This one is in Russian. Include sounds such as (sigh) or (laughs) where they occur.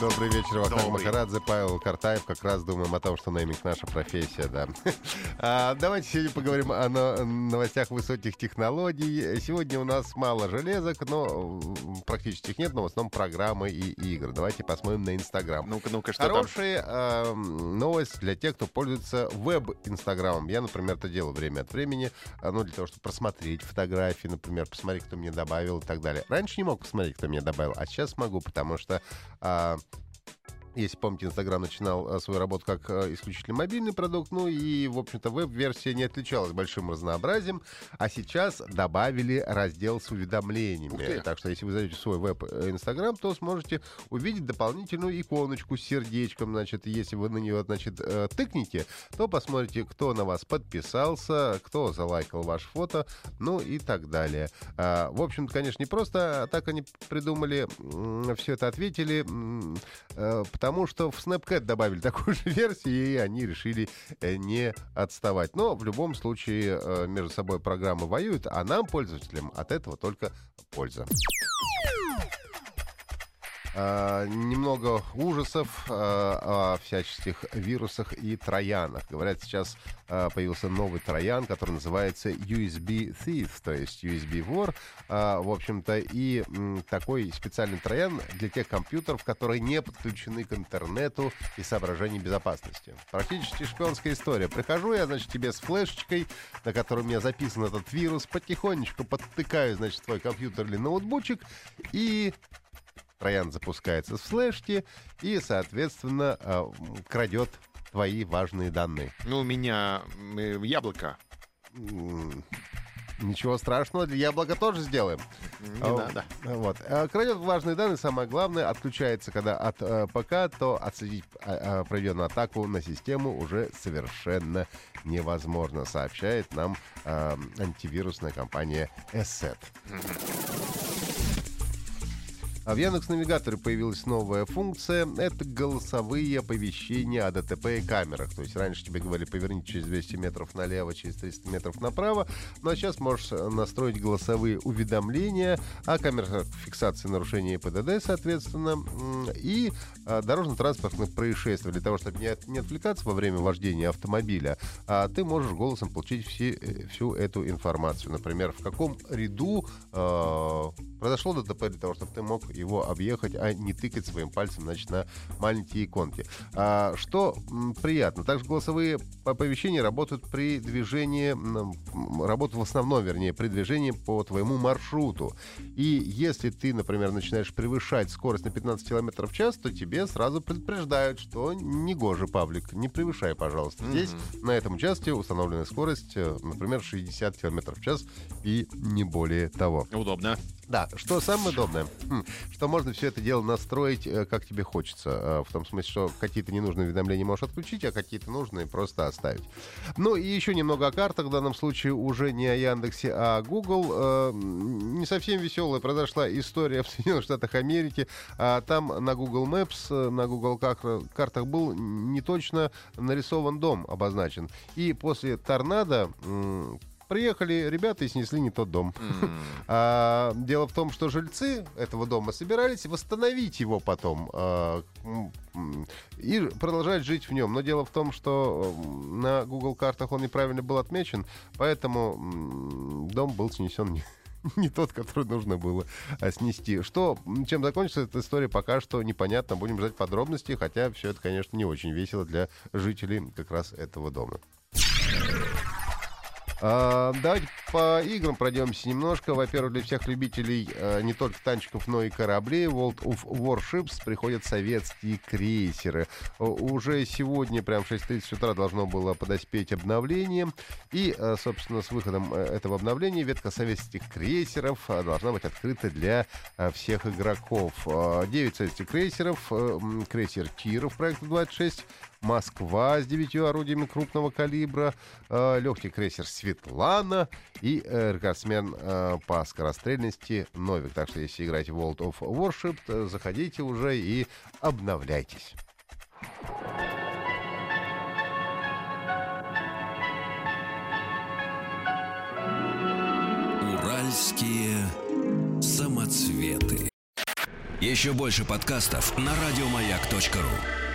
Добрый вечер, Вахтанг. Махарадзе, Павел Картаев. Как раз думаем о том, что нейминг наша профессия, да. (laughs) А, Давайте сегодня поговорим о но- новостях высоких технологий. Сегодня у нас мало железок, но практически их нет, но в основном программы и игры. Давайте посмотрим на Инстаграм. Ну-ка, ну-ка, что там? Хорошая э, новость для тех, кто пользуется веб-инстаграмом. Я, например, это делаю время от времени, а, ну, для того, чтобы просмотреть фотографии, например, посмотреть, кто мне добавил и так далее. Раньше не мог посмотреть, кто мне добавил, а сейчас могу, потому что а, если помните, Инстаграм начинал а, свою работу как а, исключительно мобильный продукт, ну и, в общем-то, веб-версия не отличалась большим разнообразием, а сейчас добавили раздел с уведомлениями. Так что, если вы зайдете в свой веб-инстаграм, то сможете увидеть дополнительную иконочку с сердечком. Значит, если вы на нее, значит, э, тыкнете, то посмотрите, кто на вас подписался, кто залайкал ваше фото, ну и так далее. А, В общем-то, конечно, не просто так они придумали, все это ответили, э, потому что в Snapchat добавили такую (laughs) же версию, и они решили э, не отставать. Но в любом случае э, между собой программы воюют, а нам, пользователям, от этого только польза. А, немного ужасов а, о всяческих вирусах и троянах. Говорят, сейчас а, появился новый троян, который называется USB Thief, то есть USB вор. В общем-то, и такой специальный троян для тех компьютеров, которые не подключены к интернету и соображений безопасности. Практически шпионская история. Прихожу я, значит, тебе с флешечкой, на которой у меня записан этот вирус, потихонечку подтыкаю, значит, твой компьютер или ноутбучик, и Троян запускается с флешки и, соответственно, э, крадет твои важные данные. Ну, у меня э, яблоко. М, Ничего страшного, для яблока тоже сделаем. Не А, надо. Вот. А, Крадет важные данные, самое главное, отключается, когда от э, ПК, то отследить а, а, проведенную атаку на систему уже совершенно невозможно, сообщает нам э, антивирусная компания ESET. А в Яндекс Навигаторе появилась новая функция. Это голосовые оповещения о ДТП и камерах. То есть раньше тебе говорили, поверни через 200 метров налево, через 300 метров направо. Ну а сейчас можешь э, настроить голосовые уведомления о камерах фиксации нарушения ПДД, соответственно, и э, дорожно-транспортных происшествий. Для того, чтобы не отвлекаться во время вождения автомобиля, а ты можешь голосом получить все, э, всю эту информацию. Например, в каком ряду э, произошло ДТП для того, чтобы ты мог его объехать, а не тыкать своим пальцем, значит, на маленькие иконки. А, что приятно. Также голосовые оповещения работают при движении, работают в основном, вернее, при движении по твоему маршруту. И если ты, например, начинаешь превышать скорость на 15 км в час, то тебе сразу предупреждают, что не гоже, Павлик, не превышай, пожалуйста. Здесь, на этом участке, установленная скорость, э, например, 60 км в час и не более того. Удобно. Да, что самое удобное, Хм, что можно все это дело настроить, э, как тебе хочется. Э, В том смысле, что какие-то ненужные уведомления можешь отключить, а какие-то нужные просто оставить. Ну и еще немного о картах. В данном случае уже не о Яндексе, а о Google. Э, Не совсем веселая произошла история в Соединенных Штатах Америки. А Там на Google Maps, на Google кар- картах был не точно нарисован дом обозначен. И после торнадо Приехали ребята и снесли не тот дом. (laughs) А, дело в том, что жильцы этого дома собирались восстановить его потом а, и продолжать жить в нем. Но дело в том, что на Google картах он неправильно был отмечен, поэтому дом был снесен не, (laughs) не тот, который нужно было а, снести. Что, чем закончится эта история, пока что непонятно. Будем ждать подробностей, хотя все это, конечно, не очень весело для жителей как раз этого дома. А, давайте по играм пройдемся немножко. Во-первых, для всех любителей э, не только танчиков, но и кораблей World of Warships приходят советские крейсеры. Э, уже сегодня, прям в 6.30 утра, должно было подоспеть обновление. И, э, собственно, с выходом э, этого обновления ветка советских крейсеров э, должна быть открыта для э, всех игроков. Э, 9 советских крейсеров, э, крейсер Тиров проекта 26, Москва с девятью орудиями крупного калибра, э, легкий крейсер Светлана и э, рекордсмен э, по скорострельности Новик. Так что если играете в World of Warship, заходите уже и обновляйтесь. Уральские самоцветы. Еще больше подкастов на радиомаяк.ру.